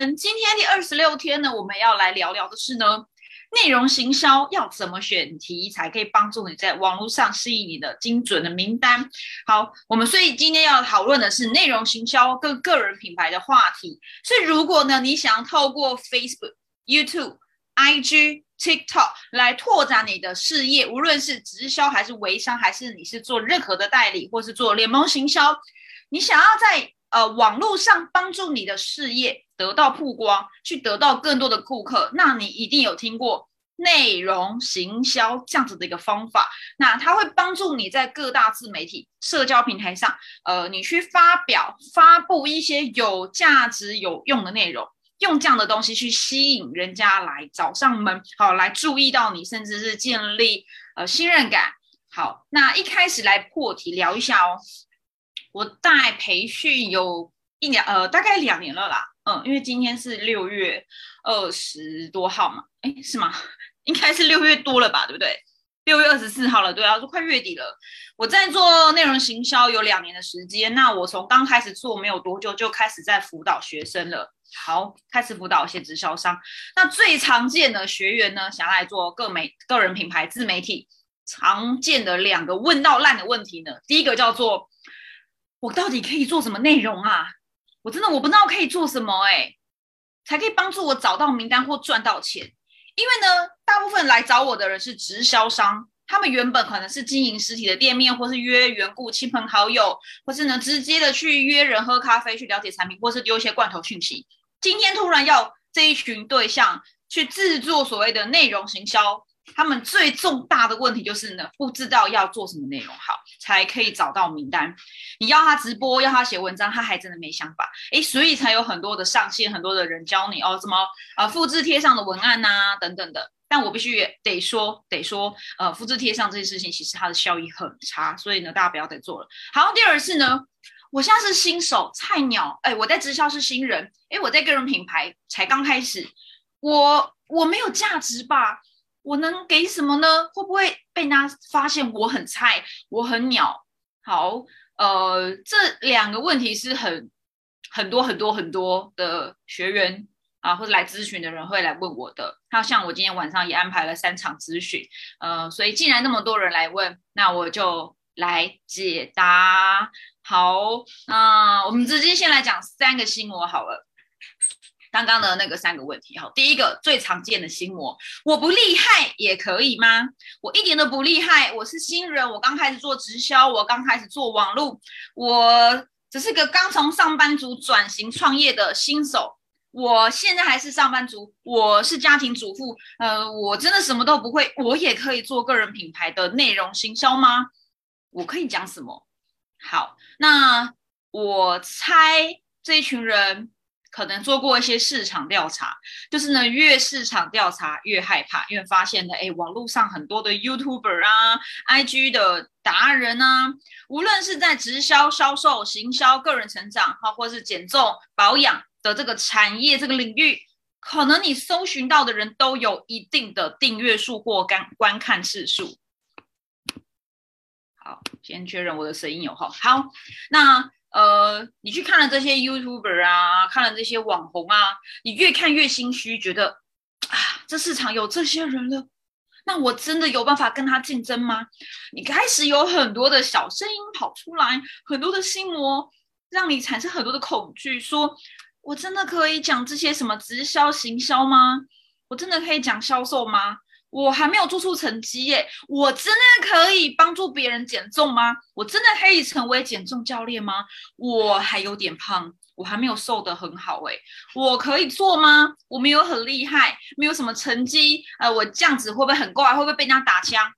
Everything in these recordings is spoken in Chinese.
嗯，今天第二十六天呢，我们要来聊聊的是呢，内容行销要怎么选题才可以帮助你在网络上吸引你的精准的名单。好，我们所以今天要讨论的是内容行销跟个人品牌的话题。所以如果呢，你想要透过 Facebook、YouTube、IG、TikTok 来拓展你的事业，无论是直销还是微商，还是你是做任何的代理，或是做联盟行销，你想要在呃网络上帮助你的事业。得到曝光，去得到更多的顾客，那你一定有听过内容行销这样子的一个方法。那它会帮助你在各大自媒体、社交平台上，呃，你去发表、发布一些有价值、有用的内容，用这样的东西去吸引人家来找上门，好，来注意到你，甚至是建立呃信任感。好，那一开始来破题聊一下哦。我带培训有一年，呃，大概两年了啦。嗯，因为今天是六月二十多号嘛，哎，是吗？应该是六月多了吧，对不对？六月二十四号了，对啊，都快月底了。我在做内容行销有两年的时间，那我从刚开始做没有多久就开始在辅导学生了。好，开始辅导一些直销商。那最常见的学员呢，想来做个媒个人品牌自媒体，常见的两个问到烂的问题呢，第一个叫做我到底可以做什么内容啊？我真的我不知道可以做什么哎，才可以帮助我找到名单或赚到钱。因为呢，大部分来找我的人是直销商，他们原本可能是经营实体的店面，或是约缘故亲朋好友，或是呢直接的去约人喝咖啡去了解产品，或是丢一些罐头讯息。今天突然要这一群对象去制作所谓的内容行销。他们最重大的问题就是呢，不知道要做什么内容好，才可以找到名单。你要他直播，要他写文章，他还真的没想法。诶，所以才有很多的上线，很多的人教你哦，怎么呃复制贴上的文案呐，等等的。但我必须得说，得说，呃，复制贴上这件事情，其实它的效益很差，所以呢，大家不要再做了。好，第二是呢，我现在是新手菜鸟，哎，我在直销是新人，哎，我在个人品牌才刚开始，我我没有价值吧？我能给什么呢？会不会被人家发现我很菜，我很鸟？好，呃，这两个问题是很很多很多很多的学员啊，或者来咨询的人会来问我的。那像我今天晚上也安排了三场咨询，呃，所以既然那么多人来问，那我就来解答。好，那我们直接先来讲三个心魔好了。刚刚的那个三个问题，哈，第一个最常见的心魔，我不厉害也可以吗？我一点都不厉害，我是新人，我刚开始做直销，我刚开始做网络，我只是个刚从上班族转型创业的新手，我现在还是上班族，我是家庭主妇，呃，我真的什么都不会，我也可以做个人品牌的内容行销吗？我可以讲什么？好，那我猜这一群人。可能做过一些市场调查，就是呢，越市场调查越害怕，因为发现呢，哎，网络上很多的 YouTuber 啊、IG 的达人啊，无论是在直销、销售、行销、个人成长，哈，或是减重、保养的这个产业这个领域，可能你搜寻到的人都有一定的订阅数或观观看次数。好，先确认我的声音有哈。好，那。呃，你去看了这些 YouTuber 啊，看了这些网红啊，你越看越心虚，觉得啊，这市场有这些人了，那我真的有办法跟他竞争吗？你开始有很多的小声音跑出来，很多的心魔，让你产生很多的恐惧，说我真的可以讲这些什么直销行销吗？我真的可以讲销售吗？我还没有做出成绩耶，我真的可以帮助别人减重吗？我真的可以成为减重教练吗？我还有点胖，我还没有瘦得很好诶，我可以做吗？我没有很厉害，没有什么成绩，呃，我这样子会不会很怪？会不会被人家打枪？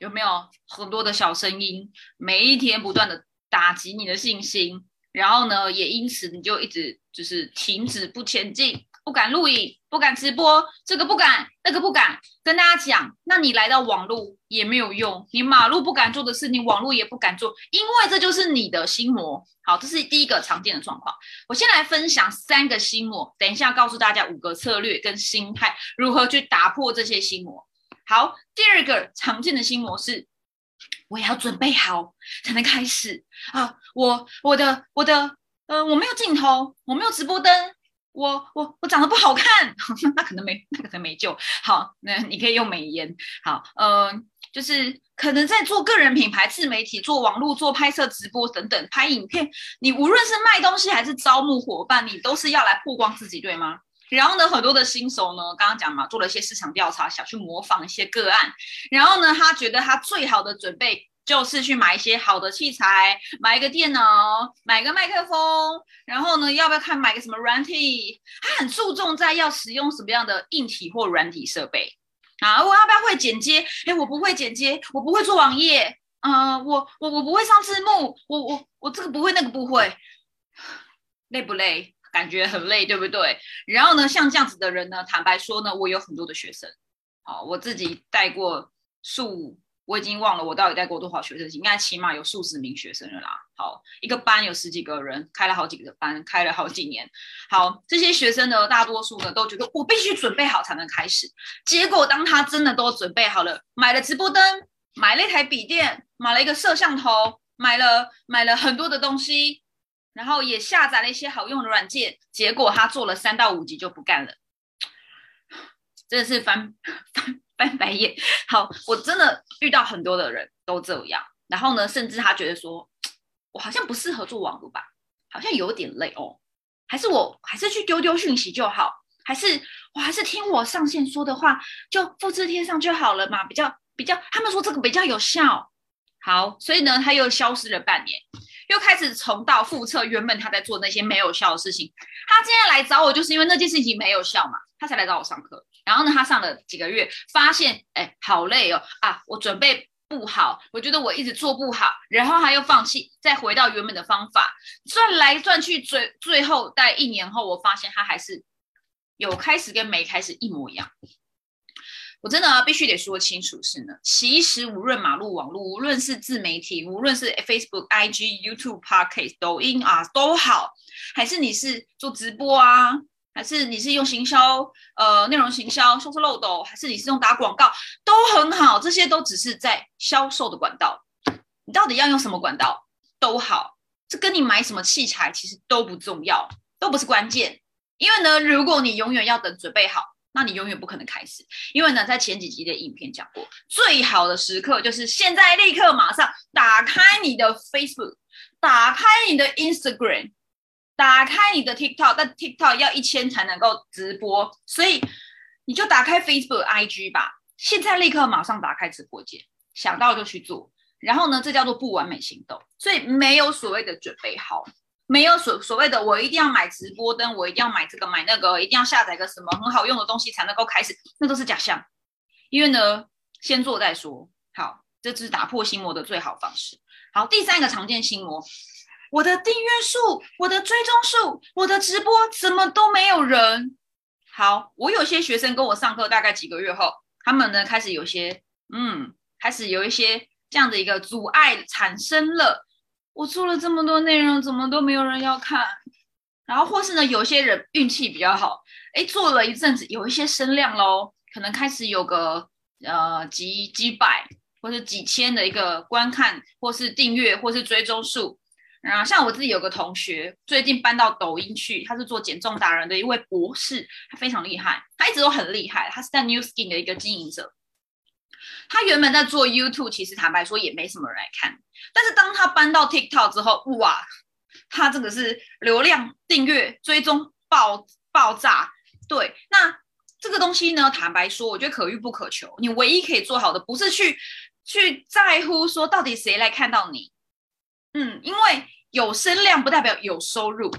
有没有很多的小声音，每一天不断的打击你的信心，然后呢，也因此你就一直就是停止不前进。不敢录影，不敢直播，这个不敢，那个不敢跟大家讲。那你来到网络也没有用，你马路不敢做的事，你网络也不敢做，因为这就是你的心魔。好，这是第一个常见的状况。我先来分享三个心魔，等一下告诉大家五个策略跟心态，如何去打破这些心魔。好，第二个常见的心魔是，我也要准备好才能开始啊，我我的我的。呃，我没有镜头，我没有直播灯，我我我长得不好看，那可能没那可能没救。好，那你可以用美颜。好，呃，就是可能在做个人品牌、自媒体、做网络、做拍摄、直播等等，拍影片，你无论是卖东西还是招募伙伴，你都是要来曝光自己，对吗？然后呢，很多的新手呢，刚刚讲嘛，做了一些市场调查，想去模仿一些个案。然后呢，他觉得他最好的准备就是去买一些好的器材，买一个电脑，买个麦克风。然后呢，要不要看买个什么软体？他很注重在要使用什么样的硬体或软体设备啊？我要不要会剪接？哎，我不会剪接，我不会做网页。呃，我我我不会上字幕，我我我这个不会，那个不会，累不累？感觉很累，对不对？然后呢，像这样子的人呢，坦白说呢，我有很多的学生，好，我自己带过数，我已经忘了我到底带过多少学生，应该起码有数十名学生了啦。好，一个班有十几个人，开了好几个班，开了好几年。好，这些学生呢，大多数呢都觉得我必须准备好才能开始。结果当他真的都准备好了，买了直播灯，买了一台笔电，买了一个摄像头，买了买了很多的东西。然后也下载了一些好用的软件，结果他做了三到五集就不干了，真的是翻 翻翻白眼。好，我真的遇到很多的人都这样。然后呢，甚至他觉得说，我好像不适合做网络吧，好像有点累哦，还是我还是去丢丢讯息就好，还是我还是听我上线说的话就复制贴上就好了嘛，比较比较，他们说这个比较有效。好，所以呢，他又消失了半年。又开始重蹈覆辙，原本他在做那些没有效的事情。他今天来找我，就是因为那件事情没有效嘛，他才来找我上课。然后呢，他上了几个月，发现哎，好累哦啊，我准备不好，我觉得我一直做不好，然后他又放弃，再回到原本的方法，转来转去，最最后在一年后，我发现他还是有开始跟没开始一模一样。我真的必须得说清楚是呢，其实无论马路网络，无论是自媒体，无论是 Facebook、IG、YouTube、Podcast、抖音啊都好，还是你是做直播啊，还是你是用行销呃内容行销销售漏斗，还是你是用打广告，都很好，这些都只是在销售的管道。你到底要用什么管道都好，这跟你买什么器材其实都不重要，都不是关键。因为呢，如果你永远要等准备好。那你永远不可能开始，因为呢，在前几集的影片讲过，最好的时刻就是现在，立刻马上打开你的 Facebook，打开你的 Instagram，打开你的 TikTok，但 TikTok 要一千才能够直播，所以你就打开 Facebook、IG 吧，现在立刻马上打开直播间，想到就去做，然后呢，这叫做不完美行动，所以没有所谓的准备好。没有所所谓的，我一定要买直播灯，我一定要买这个买那个，一定要下载个什么很好用的东西才能够开始，那都是假象。因为呢，先做再说。好，这是打破心魔的最好方式。好，第三个常见心魔，我的订阅数、我的追踪数、我的直播怎么都没有人。好，我有些学生跟我上课，大概几个月后，他们呢开始有些嗯，开始有一些这样的一个阻碍产生了。我做了这么多内容，怎么都没有人要看？然后或是呢，有些人运气比较好，哎，做了一阵子，有一些声量喽，可能开始有个呃几几百或是几千的一个观看，或是订阅，或是追踪数。然后像我自己有个同学，最近搬到抖音去，他是做减重达人的一位博士，他非常厉害，他一直都很厉害，他是在 New Skin 的一个经营者。他原本在做 YouTube，其实坦白说也没什么人来看。但是当他搬到 TikTok 之后，哇，他这个是流量、订阅、追踪爆爆炸。对，那这个东西呢，坦白说，我觉得可遇不可求。你唯一可以做好的，不是去去在乎说到底谁来看到你。嗯，因为有声量不代表有收入。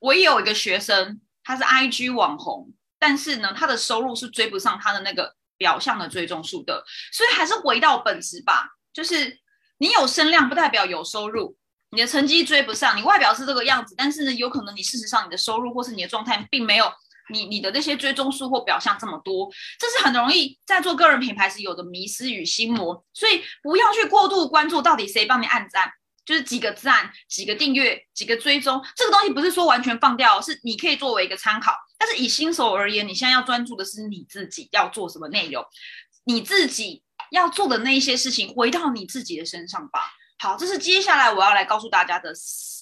我也有一个学生，他是 IG 网红，但是呢，他的收入是追不上他的那个。表象的追踪数的，所以还是回到本质吧。就是你有声量，不代表有收入。你的成绩追不上，你外表是这个样子，但是呢，有可能你事实上你的收入或是你的状态，并没有你你的那些追踪数或表象这么多。这是很容易在做个人品牌时有的迷失与心魔。所以不要去过度关注到底谁帮你按赞，就是几个赞、几个订阅、几个追踪，这个东西不是说完全放掉，是你可以作为一个参考。但是以新手而言，你现在要专注的是你自己要做什么内容，你自己要做的那一些事情，回到你自己的身上吧。好，这是接下来我要来告诉大家的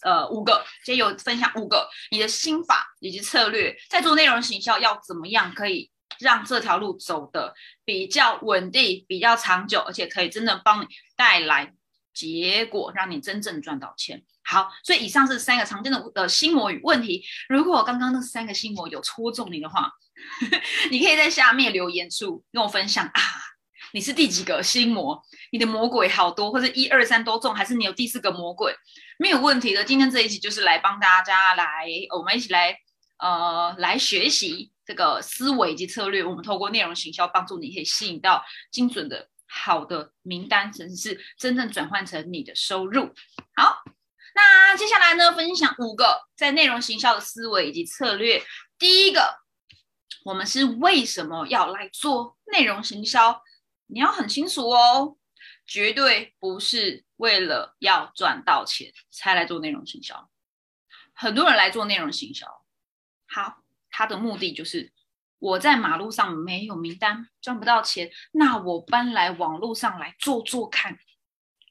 呃五个，今天有分享五个你的心法以及策略，在做内容行销要怎么样可以让这条路走的比较稳定、比较长久，而且可以真的帮你带来结果，让你真正赚到钱。好，所以以上是三个常见的的心魔与问题。如果刚刚那三个心魔有戳中你的话，你可以在下面留言处跟我分享啊，你是第几个心魔？你的魔鬼好多，或者一二三都中，还是你有第四个魔鬼？没有问题的。今天这一集就是来帮大家来，我们一起来呃来学习这个思维以及策略。我们透过内容行销帮助你，可以吸引到精准的好的名单，甚至是真正转换成你的收入。好，那接下来呢，分享五个在内容行销的思维以及策略。第一个。我们是为什么要来做内容行销？你要很清楚哦，绝对不是为了要赚到钱才来做内容行销。很多人来做内容行销，好，他的目的就是我在马路上没有名单，赚不到钱，那我搬来网络上来做做看。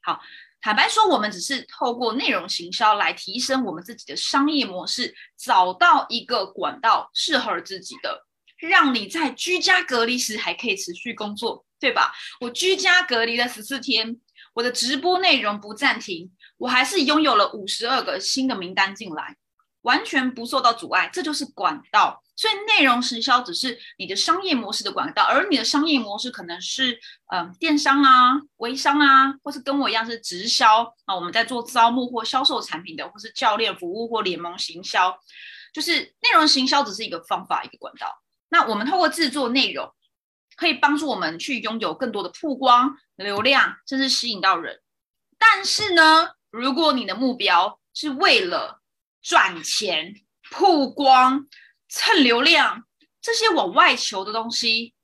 好，坦白说，我们只是透过内容行销来提升我们自己的商业模式，找到一个管道适合自己的。让你在居家隔离时还可以持续工作，对吧？我居家隔离了十四天，我的直播内容不暂停，我还是拥有了五十二个新的名单进来，完全不受到阻碍。这就是管道。所以内容行销只是你的商业模式的管道，而你的商业模式可能是嗯电商啊、微商啊，或是跟我一样是直销啊，我们在做招募或销售产品的，或是教练服务或联盟行销，就是内容行销只是一个方法，一个管道。那我们透过制作内容，可以帮助我们去拥有更多的曝光、流量，甚至吸引到人。但是呢，如果你的目标是为了赚钱、曝光、蹭流量这些往外求的东西，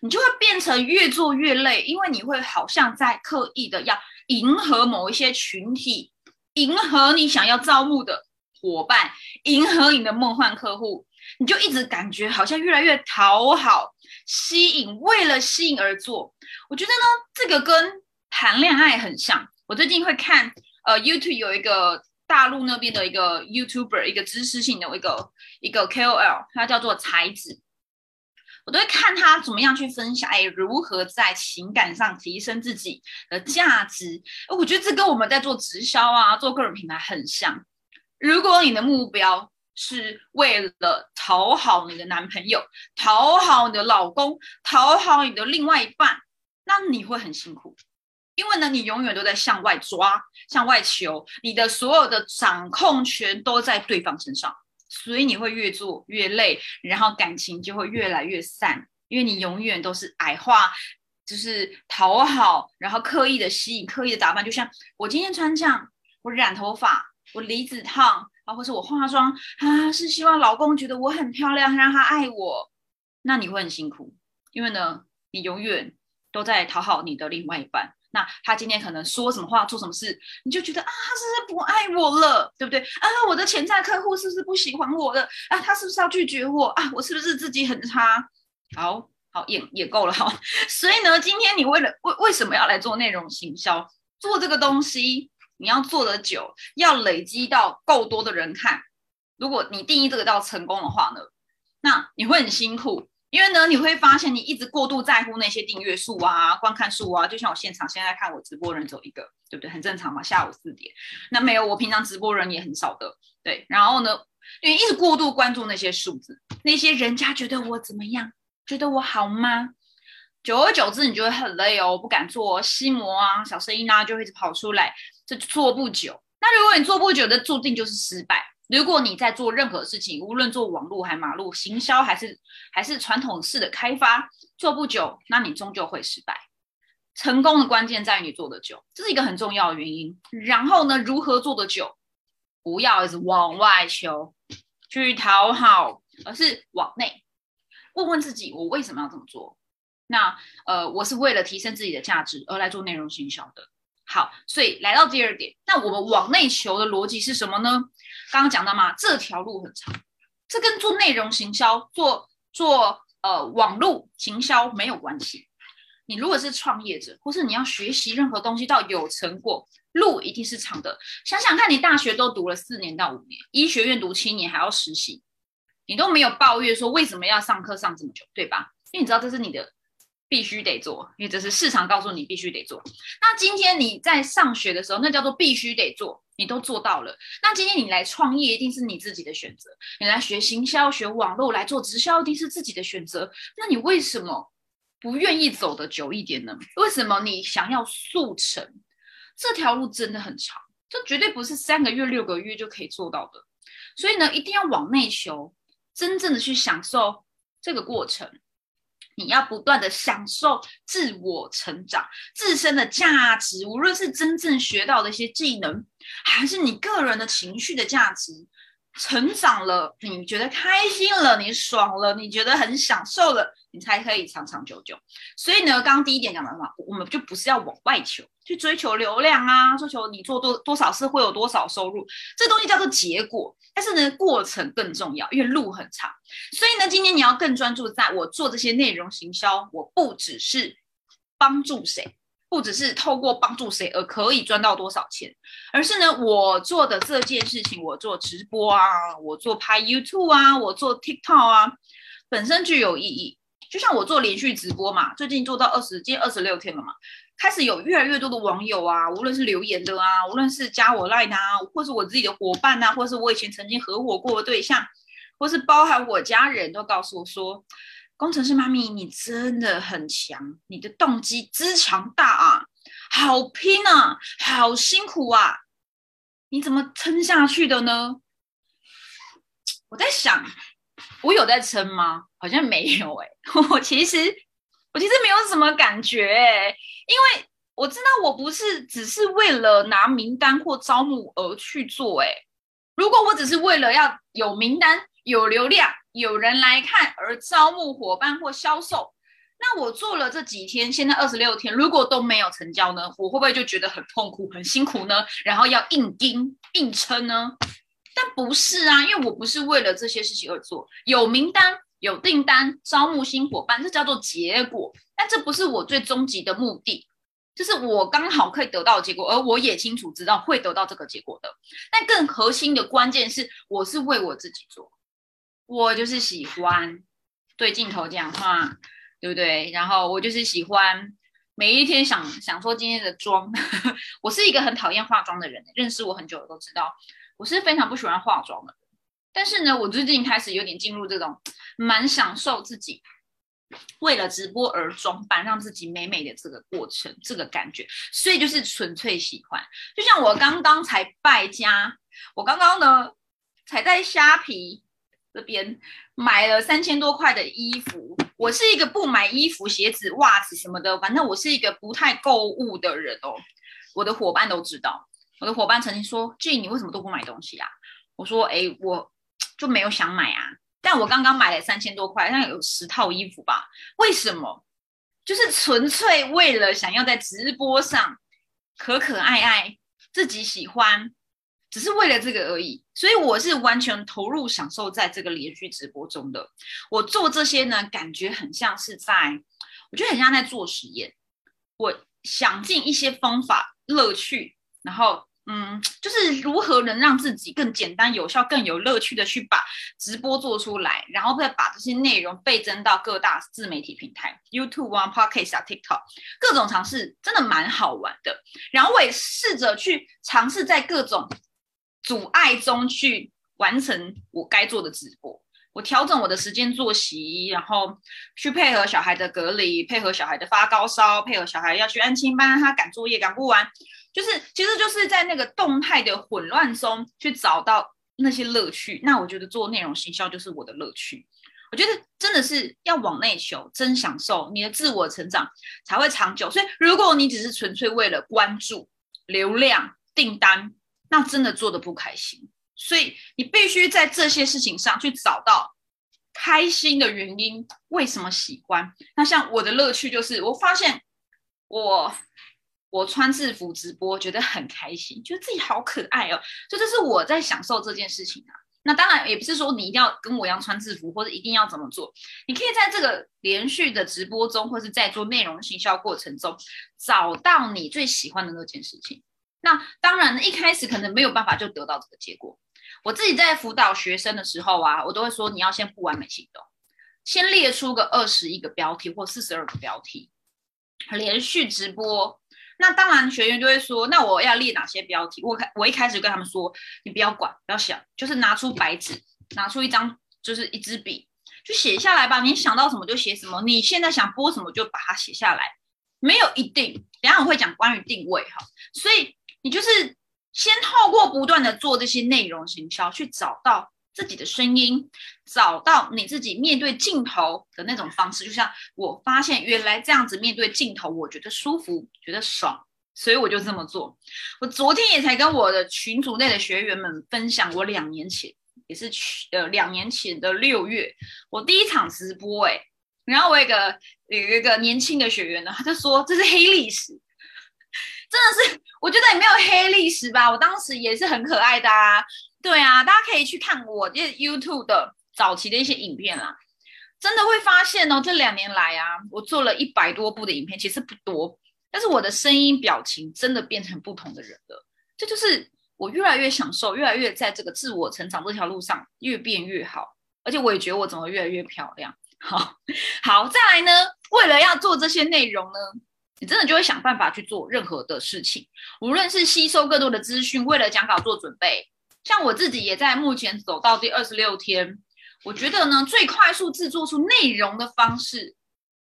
你就会变成越做越累，因为你会好像在刻意的要迎合某一些群体，迎合你想要招募的伙伴，迎合你的梦幻客户。你就一直感觉好像越来越讨好、吸引，为了吸引而做。我觉得呢，这个跟谈恋爱很像。我最近会看，呃，YouTube 有一个大陆那边的一个 YouTuber，一个知识性的一个一个 KOL，他叫做才子。我都会看他怎么样去分享，哎，如何在情感上提升自己的价值。我觉得这跟我们在做直销啊、做个人品牌很像。如果你的目标，是为了讨好你的男朋友，讨好你的老公，讨好你的另外一半，那你会很辛苦，因为呢，你永远都在向外抓、向外求，你的所有的掌控权都在对方身上，所以你会越做越累，然后感情就会越来越散，因为你永远都是矮化，就是讨好，然后刻意的吸引，刻意的打扮，就像我今天穿这样，我染头发，我离子烫。啊，或是我化妆啊，是希望老公觉得我很漂亮，让他爱我。那你会很辛苦，因为呢，你永远都在讨好你的另外一半。那他今天可能说什么话，做什么事，你就觉得啊，他是不是不爱我了，对不对？啊，我的潜在客户是不是不喜欢我了？啊，他是不是要拒绝我？啊，我是不是自己很差？好好也也够了哈。所以呢，今天你为了为为什么要来做内容行销，做这个东西？你要做的久，要累积到够多的人看。如果你定义这个叫成功的话呢，那你会很辛苦，因为呢，你会发现你一直过度在乎那些订阅数啊、观看数啊。就像我现场现在看我直播人只有一个，对不对？很正常嘛，下午四点。那没有，我平常直播人也很少的，对。然后呢，因为一直过度关注那些数字，那些人家觉得我怎么样，觉得我好吗？久而久之，你就会很累哦，不敢做心魔啊，小声音啊，就会一直跑出来。这做不久，那如果你做不久，的注定就是失败。如果你在做任何事情，无论做网络还马路行销，还是还是传统式的开发，做不久，那你终究会失败。成功的关键在于你做的久，这是一个很重要的原因。然后呢，如何做的久？不要一直往外求，去讨好，而是往内问问自己：我为什么要这么做？那呃，我是为了提升自己的价值而来做内容行销的。好，所以来到第二点，那我们往内求的逻辑是什么呢？刚刚讲到嘛，这条路很长，这跟做内容行销、做做呃网络行销没有关系。你如果是创业者，或是你要学习任何东西到有成果，路一定是长的。想想看，你大学都读了四年到五年，医学院读七年还要实习，你都没有抱怨说为什么要上课上这么久，对吧？因为你知道这是你的必须得做，因为这是市场告诉你必须得做。那今天你在上学的时候，那叫做必须得做，你都做到了。那今天你来创业，一定是你自己的选择。你来学行销、学网络、来做直销，一定是自己的选择。那你为什么不愿意走得久一点呢？为什么你想要速成？这条路真的很长，这绝对不是三个月、六个月就可以做到的。所以呢，一定要往内求，真正的去享受这个过程。你要不断的享受自我成长、自身的价值，无论是真正学到的一些技能，还是你个人的情绪的价值，成长了，你觉得开心了，你爽了，你觉得很享受了。你才可以长长久久。所以呢，刚刚第一点讲的嘛，我们就不是要往外求，去追求流量啊，追求你做多多少事会有多少收入，这东西叫做结果。但是呢，过程更重要，因为路很长。所以呢，今天你要更专注在我做这些内容行销，我不只是帮助谁，不只是透过帮助谁而可以赚到多少钱，而是呢，我做的这件事情，我做直播啊，我做拍 YouTube 啊，我做 TikTok 啊，本身具有意义。就像我做连续直播嘛，最近做到二十，今天二十六天了嘛，开始有越来越多的网友啊，无论是留言的啊，无论是加我 line 啊，或是我自己的伙伴呐，或是我以前曾经合伙过的对象，或是包含我家人都告诉我说，工程师妈咪，你真的很强，你的动机之强大啊，好拼啊，好辛苦啊，你怎么撑下去的呢？我在想。我有在撑吗？好像没有哎。我其实我其实没有什么感觉哎，因为我知道我不是只是为了拿名单或招募而去做哎。如果我只是为了要有名单、有流量、有人来看而招募伙伴或销售，那我做了这几天，现在二十六天，如果都没有成交呢？我会不会就觉得很痛苦、很辛苦呢？然后要硬盯、硬撑呢？但不是啊，因为我不是为了这些事情而做。有名单、有订单、招募新伙伴，这叫做结果。但这不是我最终极的目的，就是我刚好可以得到结果，而我也清楚知道会得到这个结果的。但更核心的关键是，我是为我自己做，我就是喜欢对镜头讲话，对不对？然后我就是喜欢每一天想想说今天的妆。我是一个很讨厌化妆的人，认识我很久的都知道。我是非常不喜欢化妆的，但是呢，我最近开始有点进入这种蛮享受自己为了直播而装扮，让自己美美的这个过程，这个感觉，所以就是纯粹喜欢。就像我刚刚才败家，我刚刚呢才在虾皮这边买了三千多块的衣服。我是一个不买衣服、鞋子、袜子什么的，反正我是一个不太购物的人哦。我的伙伴都知道。我的伙伴曾经说：“J，你为什么都不买东西啊？”我说：“哎，我就没有想买啊。但我刚刚买了三千多块，那有十套衣服吧？为什么？就是纯粹为了想要在直播上可可爱爱，自己喜欢，只是为了这个而已。所以我是完全投入享受在这个连续直播中的。我做这些呢，感觉很像是在，我觉得很像在做实验。我想尽一些方法，乐趣，然后。”嗯，就是如何能让自己更简单、有效、更有乐趣的去把直播做出来，然后再把这些内容倍增到各大自媒体平台，YouTube 啊、Podcast 啊、TikTok，各种尝试真的蛮好玩的。然后我也试着去尝试在各种阻碍中去完成我该做的直播。我调整我的时间作息，然后去配合小孩的隔离，配合小孩的发高烧，配合小孩要去安亲班，他赶作业赶不完。就是，其实就是在那个动态的混乱中去找到那些乐趣。那我觉得做内容行销就是我的乐趣。我觉得真的是要往内求，真享受你的自我成长才会长久。所以，如果你只是纯粹为了关注、流量、订单，那真的做的不开心。所以，你必须在这些事情上去找到开心的原因，为什么喜欢？那像我的乐趣就是，我发现我。我穿制服直播，觉得很开心，觉得自己好可爱哦，就这是我在享受这件事情啊。那当然也不是说你一定要跟我一样穿制服，或者一定要怎么做，你可以在这个连续的直播中，或是在做内容行销过程中，找到你最喜欢的那件事情。那当然，一开始可能没有办法就得到这个结果。我自己在辅导学生的时候啊，我都会说，你要先不完美行动，先列出个二十一个标题或四十二个标题，连续直播。那当然，学员就会说，那我要列哪些标题？我开我一开始跟他们说，你不要管，不要想，就是拿出白纸，拿出一张，就是一支笔，就写下来吧。你想到什么就写什么，你现在想播什么就把它写下来，没有一定。等下我会讲关于定位哈，所以你就是先透过不断的做这些内容行销，去找到。自己的声音，找到你自己面对镜头的那种方式，就像我发现原来这样子面对镜头，我觉得舒服，觉得爽，所以我就这么做。我昨天也才跟我的群组内的学员们分享，我两年前也是去呃两年前的六月，我第一场直播哎，然后我有个有一个年轻的学员呢，他就说这是黑历史，真的是，我觉得也没有黑历史吧，我当时也是很可爱的啊。对啊，大家可以去看我这 YouTube 的早期的一些影片啦，真的会发现哦，这两年来啊，我做了一百多部的影片，其实不多，但是我的声音、表情真的变成不同的人了。这就是我越来越享受，越来越在这个自我成长这条路上越变越好，而且我也觉得我怎么越来越漂亮。好好，再来呢，为了要做这些内容呢，你真的就会想办法去做任何的事情，无论是吸收更多的资讯，为了讲稿做准备。像我自己也在目前走到第二十六天，我觉得呢，最快速制作出内容的方式，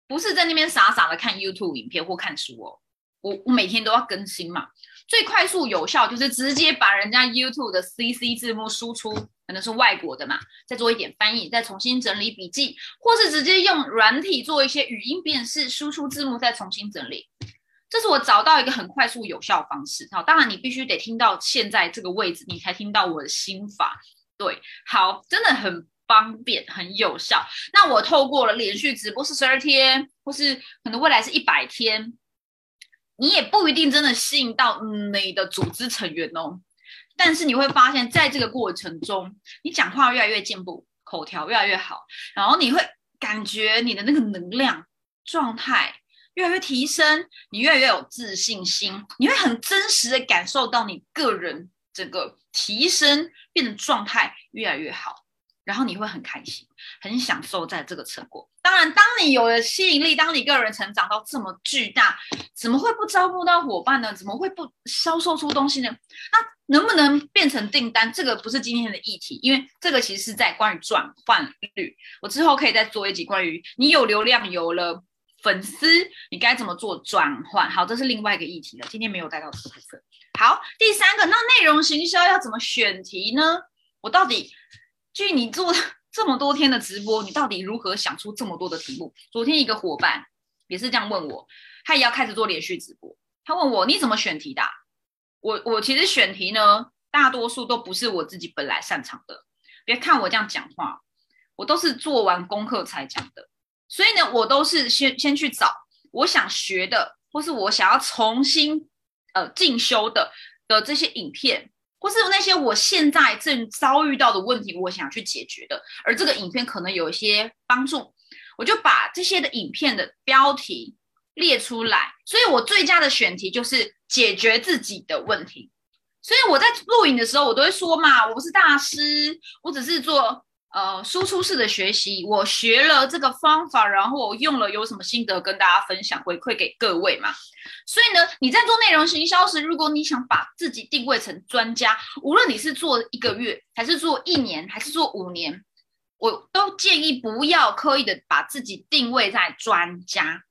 不是在那边傻傻的看 YouTube 影片或看书哦，我我每天都要更新嘛。最快速有效就是直接把人家 YouTube 的 CC 字幕输出，可能是外国的嘛，再做一点翻译，再重新整理笔记，或是直接用软体做一些语音辨识，输出字幕再重新整理。这是我找到一个很快速有效方式。好，当然你必须得听到现在这个位置，你才听到我的心法。对，好，真的很方便，很有效。那我透过了连续直播四十二天，或是可能未来是一百天，你也不一定真的吸引到你的组织成员哦。但是你会发现在这个过程中，你讲话越来越进步，口条越来越好，然后你会感觉你的那个能量状态。越来越提升，你越来越有自信心，你会很真实的感受到你个人整个提升，变得状态越来越好，然后你会很开心，很享受在这个成果。当然，当你有了吸引力，当你个人成长到这么巨大，怎么会不招募到伙伴呢？怎么会不销售出东西呢？那能不能变成订单？这个不是今天的议题，因为这个其实是在关于转换率。我之后可以再做一集关于你有流量有了。粉丝，你该怎么做转换？好，这是另外一个议题了。今天没有带到这部分。好，第三个，那内容行销要怎么选题呢？我到底，据你做这么多天的直播，你到底如何想出这么多的题目？昨天一个伙伴也是这样问我，他也要开始做连续直播。他问我你怎么选题的？我我其实选题呢，大多数都不是我自己本来擅长的。别看我这样讲话，我都是做完功课才讲的。所以呢，我都是先先去找我想学的，或是我想要重新呃进修的的这些影片，或是那些我现在正遭遇到的问题，我想去解决的。而这个影片可能有一些帮助，我就把这些的影片的标题列出来。所以我最佳的选题就是解决自己的问题。所以我在录影的时候，我都会说嘛，我不是大师，我只是做。呃，输出式的学习，我学了这个方法，然后我用了，有什么心得跟大家分享，回馈给各位嘛。所以呢，你在做内容行销时，如果你想把自己定位成专家，无论你是做一个月，还是做一年，还是做五年，我都建议不要刻意的把自己定位在专家，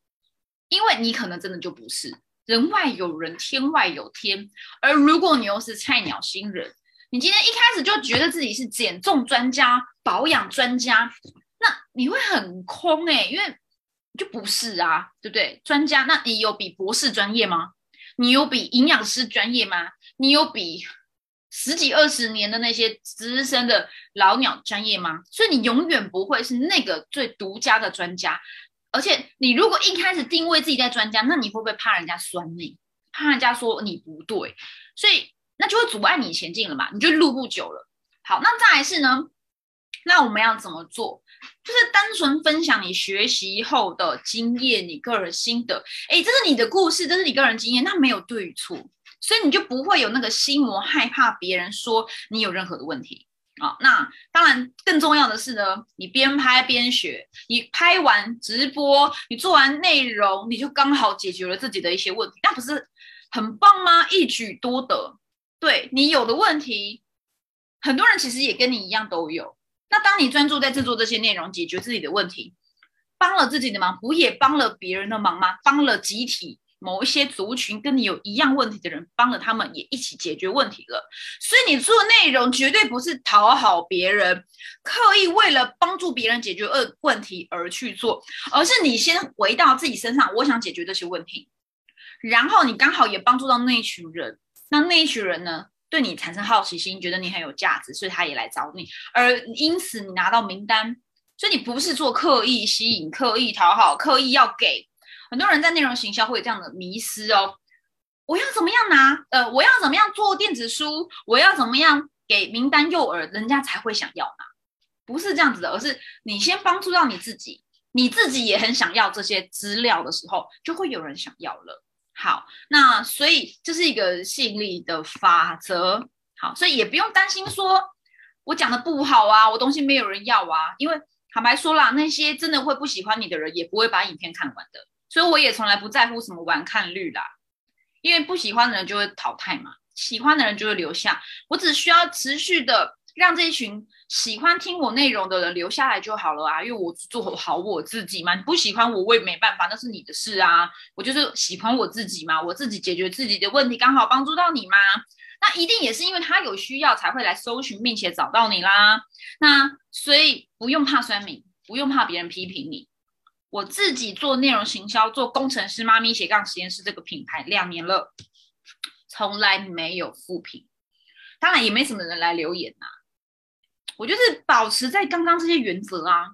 因为你可能真的就不是。人外有人，天外有天。而如果你又是菜鸟新人，你今天一开始就觉得自己是减重专家、保养专家，那你会很空哎，因为就不是啊，对不对？专家，那你有比博士专业吗？你有比营养师专业吗？你有比十几二十年的那些资深的老鸟专业吗？所以你永远不会是那个最独家的专家。而且你如果一开始定位自己在专家，那你会不会怕人家酸你？怕人家说你不对？所以。那就会阻碍你前进了嘛？你就路不久了。好，那再来是呢？那我们要怎么做？就是单纯分享你学习后的经验，你个人心得。哎，这是你的故事，这是你个人经验，那没有对与错。所以你就不会有那个心魔，害怕别人说你有任何的问题啊。那当然，更重要的是呢，你边拍边学，你拍完直播，你做完内容，你就刚好解决了自己的一些问题，那不是很棒吗？一举多得。对你有的问题，很多人其实也跟你一样都有。那当你专注在制作这些内容，解决自己的问题，帮了自己的忙，不也帮了别人的忙吗？帮了集体。某一些族群跟你有一样问题的人，帮了他们也一起解决问题了。所以你做内容绝对不是讨好别人，刻意为了帮助别人解决恶问题而去做，而是你先回到自己身上，我想解决这些问题，然后你刚好也帮助到那一群人，那那一群人呢，对你产生好奇心，觉得你很有价值，所以他也来找你，而因此你拿到名单，所以你不是做刻意吸引、刻意讨好、刻意要给。很多人在内容行销会有这样的迷失哦，我要怎么样拿？呃，我要怎么样做电子书？我要怎么样给名单诱饵，人家才会想要拿？不是这样子的，而是你先帮助到你自己，你自己也很想要这些资料的时候，就会有人想要了。好，那所以这是一个吸引力的法则。好，所以也不用担心说我讲的不好啊，我东西没有人要啊，因为坦白说啦，那些真的会不喜欢你的人，也不会把影片看完的。所以我也从来不在乎什么完看率啦，因为不喜欢的人就会淘汰嘛，喜欢的人就会留下。我只需要持续的让这一群喜欢听我内容的人留下来就好了啊，因为我做好我自己嘛。你不喜欢我，我也没办法，那是你的事啊。我就是喜欢我自己嘛，我自己解决自己的问题，刚好帮助到你嘛。那一定也是因为他有需要才会来搜寻，并且找到你啦。那所以不用怕酸民，不用怕别人批评你。我自己做内容行销，做工程师妈咪斜杠实验室这个品牌两年了，从来没有负评，当然也没什么人来留言呐。我就是保持在刚刚这些原则啊，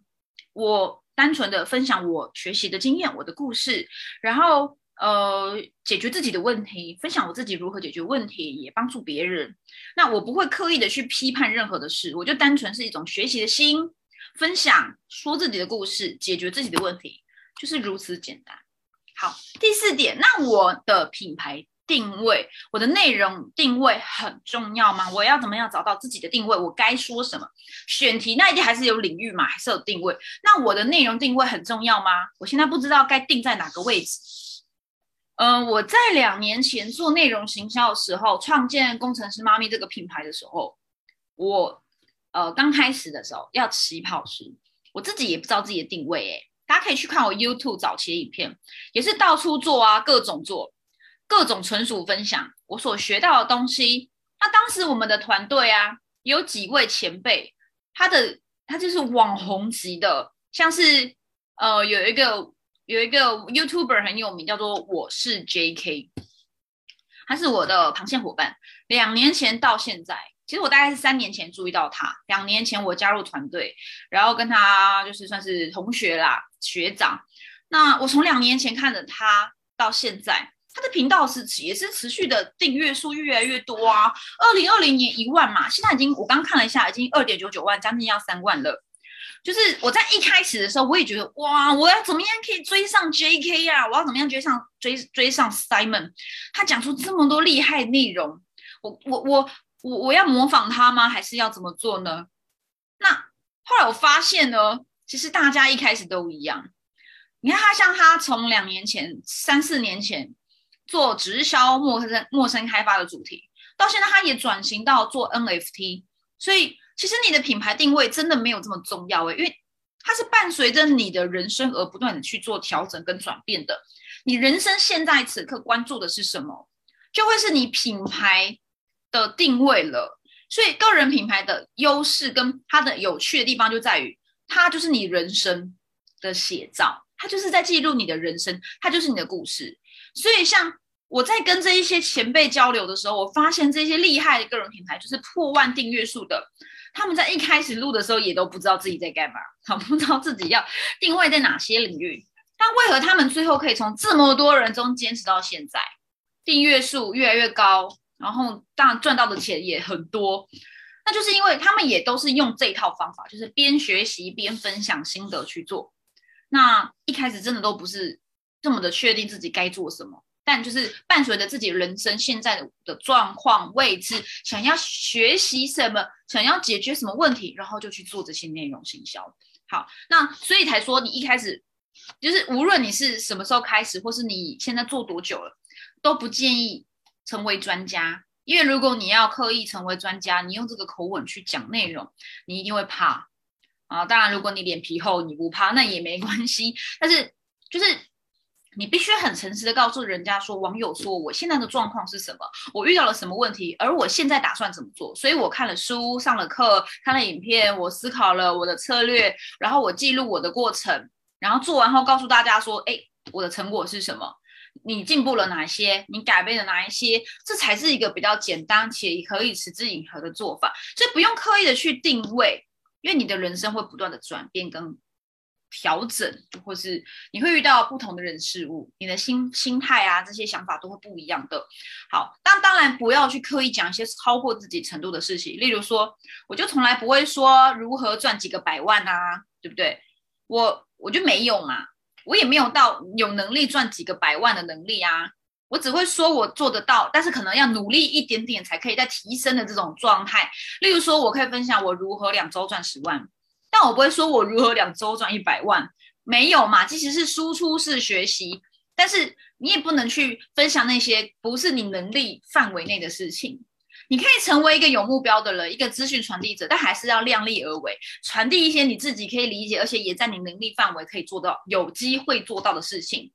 我单纯的分享我学习的经验，我的故事，然后呃解决自己的问题，分享我自己如何解决问题，也帮助别人。那我不会刻意的去批判任何的事，我就单纯是一种学习的心。分享说自己的故事，解决自己的问题，就是如此简单。好，第四点，那我的品牌定位，我的内容定位很重要吗？我要怎么样找到自己的定位？我该说什么？选题那一定还是有领域嘛，还是有定位？那我的内容定位很重要吗？我现在不知道该定在哪个位置。嗯，我在两年前做内容行销的时候，创建工程师妈咪这个品牌的时候，我。呃，刚开始的时候要起跑时，我自己也不知道自己的定位，诶，大家可以去看我 YouTube 早期的影片，也是到处做啊，各种做，各种纯属分享我所学到的东西。那当时我们的团队啊，有几位前辈，他的他就是网红级的，像是呃有一个有一个 YouTuber 很有名，叫做我是 JK，他是我的螃蟹伙伴，两年前到现在。其实我大概是三年前注意到他，两年前我加入团队，然后跟他就是算是同学啦，学长。那我从两年前看着他到现在，他的频道是也是持续的订阅数越来越多啊。二零二零年一万嘛，现在已经我刚看了一下，已经二点九九万，将近要三万了。就是我在一开始的时候，我也觉得哇，我要怎么样可以追上 J.K. 啊？我要怎么样追上追追上 Simon？他讲出这么多厉害内容，我我我。我我要模仿他吗？还是要怎么做呢？那后来我发现呢，其实大家一开始都一样。你看他像他从两年前、三四年前做直销陌生陌生开发的主题，到现在他也转型到做 NFT。所以其实你的品牌定位真的没有这么重要诶，因为它是伴随着你的人生而不断的去做调整跟转变的。你人生现在此刻关注的是什么，就会是你品牌。的定位了，所以个人品牌的优势跟它的有趣的地方就在于，它就是你人生的写照，它就是在记录你的人生，它就是你的故事。所以像我在跟这一些前辈交流的时候，我发现这些厉害的个人品牌，就是破万订阅数的，他们在一开始录的时候也都不知道自己在干嘛，好 不知道自己要定位在哪些领域，但为何他们最后可以从这么多人中坚持到现在，订阅数越来越高？然后当然赚到的钱也很多，那就是因为他们也都是用这套方法，就是边学习边分享心得去做。那一开始真的都不是这么的确定自己该做什么，但就是伴随着自己人生现在的的状况位置，想要学习什么，想要解决什么问题，然后就去做这些内容行销。好，那所以才说你一开始就是无论你是什么时候开始，或是你现在做多久了，都不建议成为专家，因为如果你要刻意成为专家，你用这个口吻去讲内容，你一定会怕啊。当然，如果你脸皮厚，你不怕那也没关系，但是就是。你必须很诚实的告诉人家说，网友说我现在的状况是什么，我遇到了什么问题，而我现在打算怎么做。所以我看了书，上了课，看了影片，我思考了我的策略，然后我记录我的过程，然后做完后告诉大家说，哎，我的成果是什么？你进步了哪些？你改变了哪一些？这才是一个比较简单且可以持之以恒的做法。所以不用刻意的去定位，因为你的人生会不断的转变跟。调整，或是你会遇到不同的人事物，你的心心态啊，这些想法都会不一样的。好，但当然不要去刻意讲一些超过自己程度的事情，例如说，我就从来不会说如何赚几个百万啊，对不对？我我就没有嘛，我也没有到有能力赚几个百万的能力啊，我只会说我做得到，但是可能要努力一点点才可以再提升的这种状态。例如说，我可以分享我如何两周赚十万。但我不会说我如何两周赚一百万，没有嘛？其实是输出式学习，但是你也不能去分享那些不是你能力范围内的事情。你可以成为一个有目标的人，一个资讯传递者，但还是要量力而为，传递一些你自己可以理解，而且也在你能力范围可以做到、有机会做到的事情。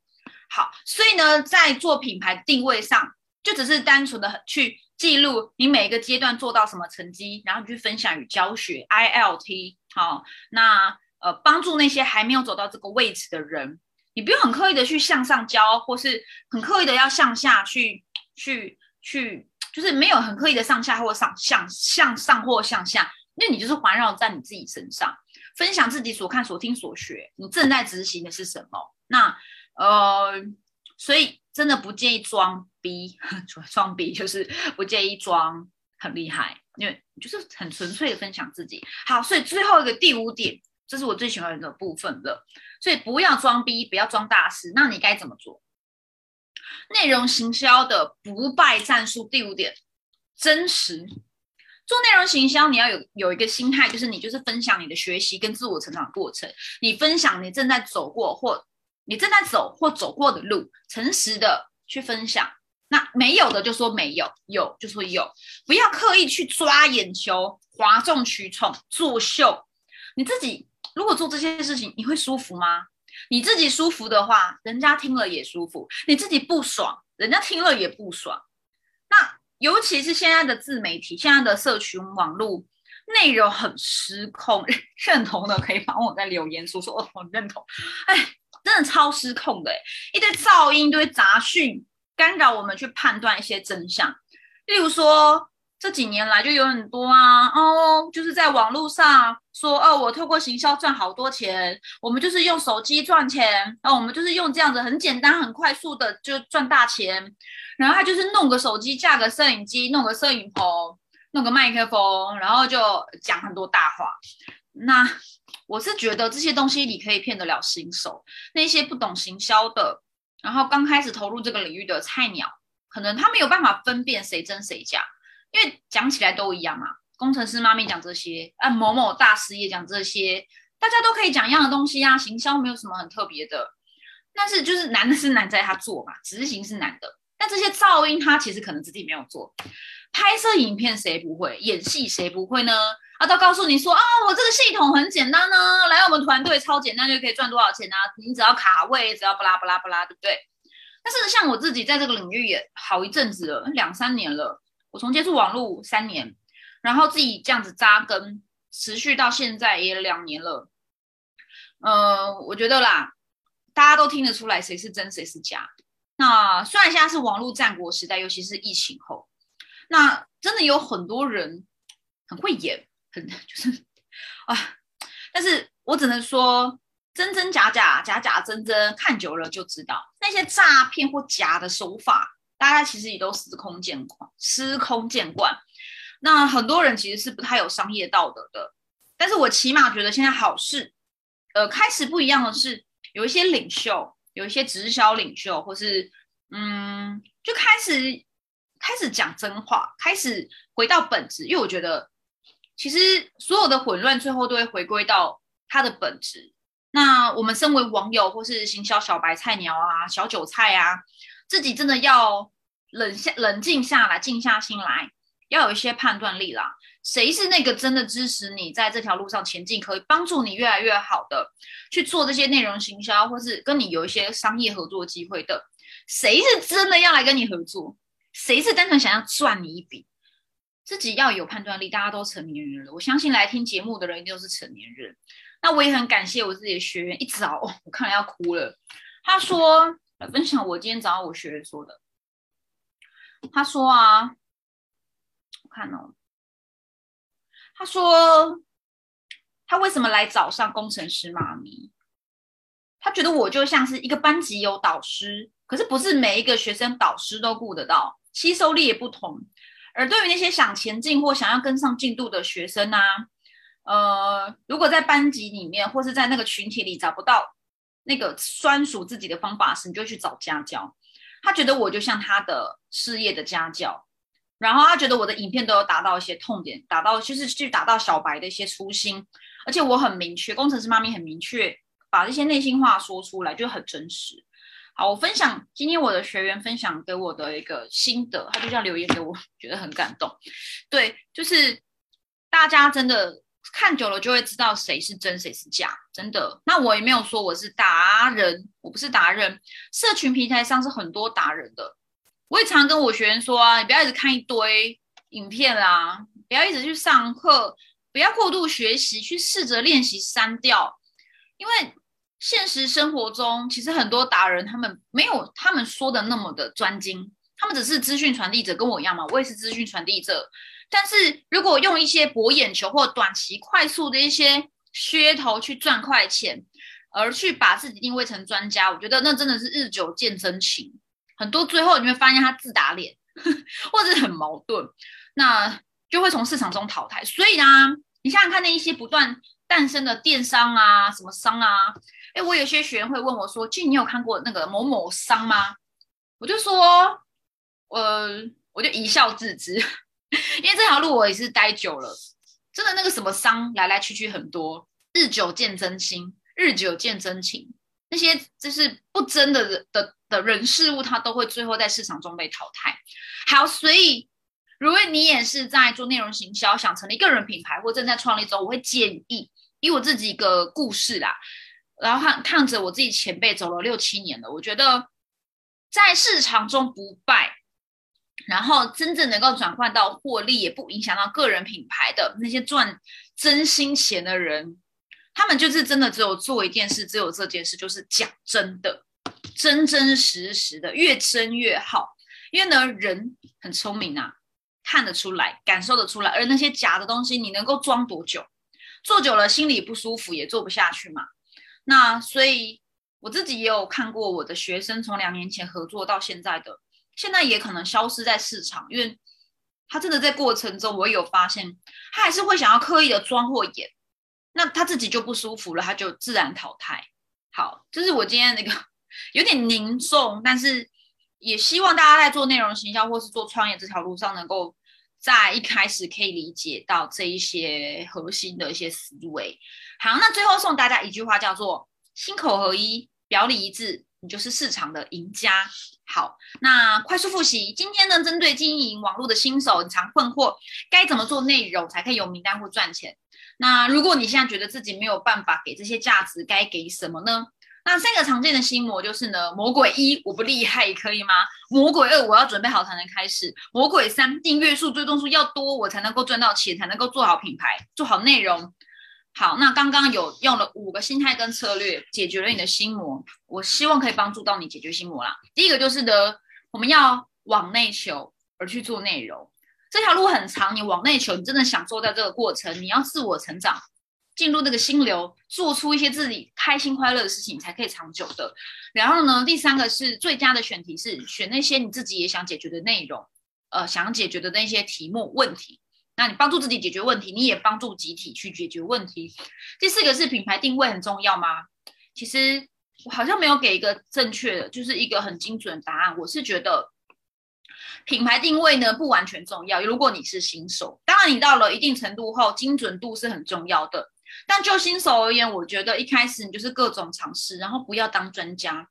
好，所以呢，在做品牌定位上，就只是单纯的去。记录你每一个阶段做到什么成绩，然后你去分享与教学。I L T 好，那呃帮助那些还没有走到这个位置的人，你不用很刻意的去向上教，或是很刻意的要向下去去去，就是没有很刻意的上下或上向向上或向下，那你就是环绕在你自己身上，分享自己所看所听所学，你正在执行的是什么？那呃，所以。真的不建议装逼，装逼 就是不建议装很厉害，因为就是很纯粹的分享自己。好，所以最后一个第五点，这是我最喜欢的部分了。所以不要装逼，不要装大师。那你该怎么做？内容行销的不败战术第五点，真实。做内容行销，你要有有一个心态，就是你就是分享你的学习跟自我成长过程，你分享你正在走过或。你正在走或走过的路，诚实的去分享。那没有的就说没有，有就说有，不要刻意去抓眼球、哗众取宠、作秀。你自己如果做这些事情，你会舒服吗？你自己舒服的话，人家听了也舒服；你自己不爽，人家听了也不爽。那尤其是现在的自媒体、现在的社群网络内容很失控，认同的可以帮我在留言说说我认同。哎。真的超失控的，一堆噪音、一堆杂讯干扰我们去判断一些真相。例如说，这几年来就有很多啊，哦，就是在网络上说，哦，我透过行销赚好多钱，我们就是用手机赚钱，哦，我们就是用这样子很简单、很快速的就赚大钱。然后他就是弄个手机，架个摄影机，弄个摄影棚，弄个麦克风，然后就讲很多大话。那。我是觉得这些东西你可以骗得了新手，那些不懂行销的，然后刚开始投入这个领域的菜鸟，可能他没有办法分辨谁真谁假，因为讲起来都一样嘛。工程师妈咪讲这些，啊，某某大师也讲这些，大家都可以讲一样的东西呀。行销没有什么很特别的，但是就是难的是难在他做嘛，执行是难的。但这些噪音他其实可能自己没有做，拍摄影片谁不会，演戏谁不会呢？他都告诉你说啊，我这个系统很简单呢，来我们团队超简单就可以赚多少钱啊？你只要卡位，只要巴拉巴拉巴拉，对不对？但是像我自己在这个领域也好一阵子了，两三年了。我从接触网络三年，然后自己这样子扎根，持续到现在也两年了。呃，我觉得啦，大家都听得出来谁是真谁是假。那虽然现在是网络战国时代，尤其是疫情后，那真的有很多人很会演。很 就是啊，但是我只能说真真假假，假假真真，看久了就知道那些诈骗或假的手法，大家其实也都司空见惯，司空见惯。那很多人其实是不太有商业道德的，但是我起码觉得现在好事，呃，开始不一样的是，有一些领袖，有一些直销领袖，或是嗯，就开始开始讲真话，开始回到本质，因为我觉得其实所有的混乱最后都会回归到它的本质。那我们身为网友或是行销小白菜鸟啊、小韭菜啊，自己真的要冷下冷静下来，静下心来，要有一些判断力啦。谁是那个真的支持你在这条路上前进，可以帮助你越来越好的去做这些内容行销，或是跟你有一些商业合作机会的？谁是真的要来跟你合作？谁是单纯想要赚你一笔？自己要有判断力。大家都成年人了，我相信来听节目的人一定都是成年人。那我也很感谢我自己的学员，一早我看了要哭了。他说来分享我今天早上我学员说的。他说啊，我看哦。他说：“他为什么来找上工程师妈咪？他觉得我就像是一个班级有导师，可是不是每一个学生导师都顾得到，吸收力也不同。而对于那些想前进或想要跟上进度的学生啊，呃，如果在班级里面或是在那个群体里找不到那个专属自己的方法时，你就去找家教。他觉得我就像他的事业的家教。”然后他觉得我的影片都有达到一些痛点，达到就是去达到小白的一些初心，而且我很明确，工程师妈咪很明确，把这些内心话说出来就很真实。好，我分享今天我的学员分享给我的一个心得，他就这样留言给我，觉得很感动。对，就是大家真的看久了就会知道谁是真谁是假，真的。那我也没有说我是达人，我不是达人，社群平台上是很多达人的。我也常跟我学员说啊，你不要一直看一堆影片啦，不要一直去上课，不要过度学习，去试着练习删掉。因为现实生活中，其实很多达人他们没有他们说的那么的专精，他们只是资讯传递者，跟我一样嘛，我也是资讯传递者。但是如果用一些博眼球或短期快速的一些噱头去赚快钱，而去把自己定位成专家，我觉得那真的是日久见真情。很多最后你会发现他自打脸，或者很矛盾，那就会从市场中淘汰。所以呢，你想想看，那一些不断诞生的电商啊，什么商啊，哎，我有些学员会问我说：“俊，你有看过那个某某商吗？”我就说：“呃，我就一笑置之，因为这条路我也是待久了，真的那个什么商来来去去很多，日久见真心，日久见真情。”那些就是不真的的的人事物，它都会最后在市场中被淘汰。好，所以如果你也是在做内容行销，想成立个人品牌或正在创立中，我会建议以我自己一个故事啦，然后看看着我自己前辈走了六七年了，我觉得在市场中不败，然后真正能够转换到获利，也不影响到个人品牌的那些赚真心钱的人。他们就是真的只有做一件事，只有这件事，就是讲真的，真真实实的，越真越好。因为呢，人很聪明啊，看得出来，感受得出来。而那些假的东西，你能够装多久？做久了心里不舒服，也做不下去嘛。那所以我自己也有看过我的学生从两年前合作到现在的，现在也可能消失在市场，因为他真的在过程中，我有发现，他还是会想要刻意的装或演。那他自己就不舒服了，他就自然淘汰。好，这是我今天那个 有点凝重，但是也希望大家在做内容行销或是做创业这条路上，能够在一开始可以理解到这一些核心的一些思维。好，那最后送大家一句话，叫做“心口合一，表里一致，你就是市场的赢家”。好，那快速复习，今天呢，针对经营网络的新手，你常困惑该怎么做内容才可以有名单或赚钱？那如果你现在觉得自己没有办法给这些价值，该给什么呢？那三个常见的心魔就是呢：魔鬼一，我不厉害，可以吗？魔鬼二，我要准备好才能开始；魔鬼三，订阅数、追踪数要多，我才能够赚到钱，才能够做好品牌，做好内容。好，那刚刚有用了五个心态跟策略，解决了你的心魔。我希望可以帮助到你解决心魔啦。第一个就是呢，我们要往内求而去做内容。这条路很长，你往内求，你真的享受在这个过程，你要自我成长，进入那个心流，做出一些自己开心快乐的事情，才可以长久的。然后呢，第三个是最佳的选题是选那些你自己也想解决的内容，呃，想解决的那些题目问题。那你帮助自己解决问题，你也帮助集体去解决问题。第四个是品牌定位很重要吗？其实我好像没有给一个正确的，就是一个很精准的答案。我是觉得品牌定位呢不完全重要。如果你是新手，当然你到了一定程度后，精准度是很重要的。但就新手而言，我觉得一开始你就是各种尝试，然后不要当专家，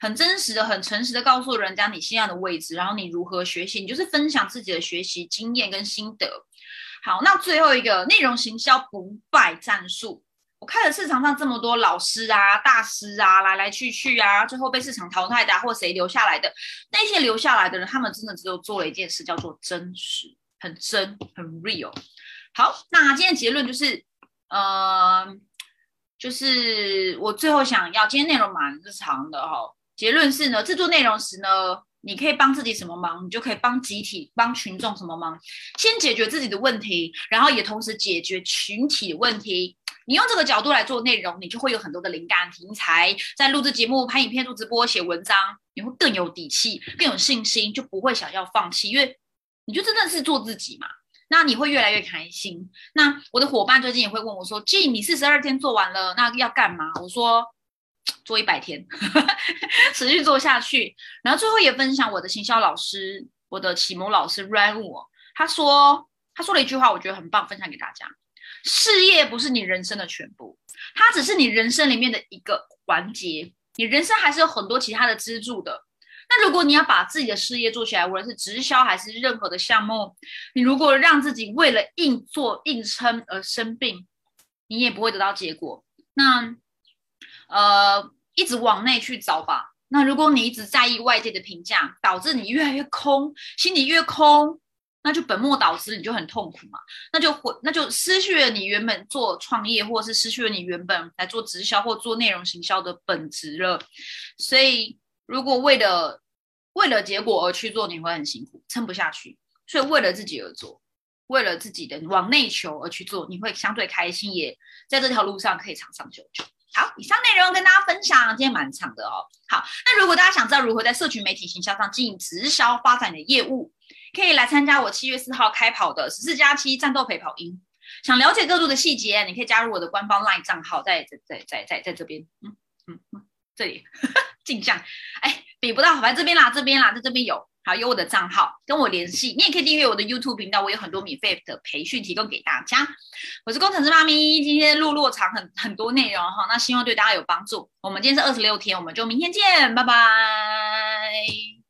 很真实的、很诚实的告诉人家你现在的位置，然后你如何学习，你就是分享自己的学习经验跟心得。好，那最后一个内容行销不败战术。我看了市场上这么多老师啊、大师啊，来来去去啊，最后被市场淘汰的，或谁留下来的，那些留下来的人，他们真的只有做了一件事，叫做真实，很真，很 real。好，那今天结论就是，呃，就是我最后想要，今天内容蛮日常的哈。结论是呢，制作内容时呢。你可以帮自己什么忙，你就可以帮集体、帮群众什么忙。先解决自己的问题，然后也同时解决群体的问题。你用这个角度来做内容，你就会有很多的灵感题材，在录制节目、拍影片、录直播、写文章，你会更有底气、更有信心，就不会想要放弃，因为你就真的是做自己嘛。那你会越来越开心。那我的伙伴最近也会问我说：“季，你四十二天做完了，那要干嘛？”我说。做一百天，持续做下去。然后最后也分享我的行销老师，我的启蒙老师 Ryan Wu，他说他说了一句话，我觉得很棒，分享给大家：事业不是你人生的全部，它只是你人生里面的一个环节。你人生还是有很多其他的支柱的。那如果你要把自己的事业做起来，无论是直销还是任何的项目，你如果让自己为了硬做硬撑而生病，你也不会得到结果。那。呃，一直往内去找吧。那如果你一直在意外界的评价，导致你越来越空，心里越空，那就本末倒置，你就很痛苦嘛。那就会，那就失去了你原本做创业，或者是失去了你原本来做直销或做内容行销的本质了。所以，如果为了为了结果而去做，你会很辛苦，撑不下去。所以，为了自己而做，为了自己的往内求而去做，你会相对开心，也在这条路上可以长长久久。好，以上内容跟大家分享，今天蛮长的哦。好，那如果大家想知道如何在社群媒体行销上经营直销发展的业务，可以来参加我七月四号开跑的十四加七战斗陪跑营。想了解更多的细节，你可以加入我的官方 LINE 账号，在在在在在在这边，嗯嗯嗯，这里 镜像，哎，比不到，反正这边啦，这边啦，在这边有。好，有我的账号跟我联系，你也可以订阅我的 YouTube 频道，我有很多免费的培训提供给大家。我是工程师妈咪，今天录落长很很多内容哈，那希望对大家有帮助。我们今天是二十六天，我们就明天见，拜拜。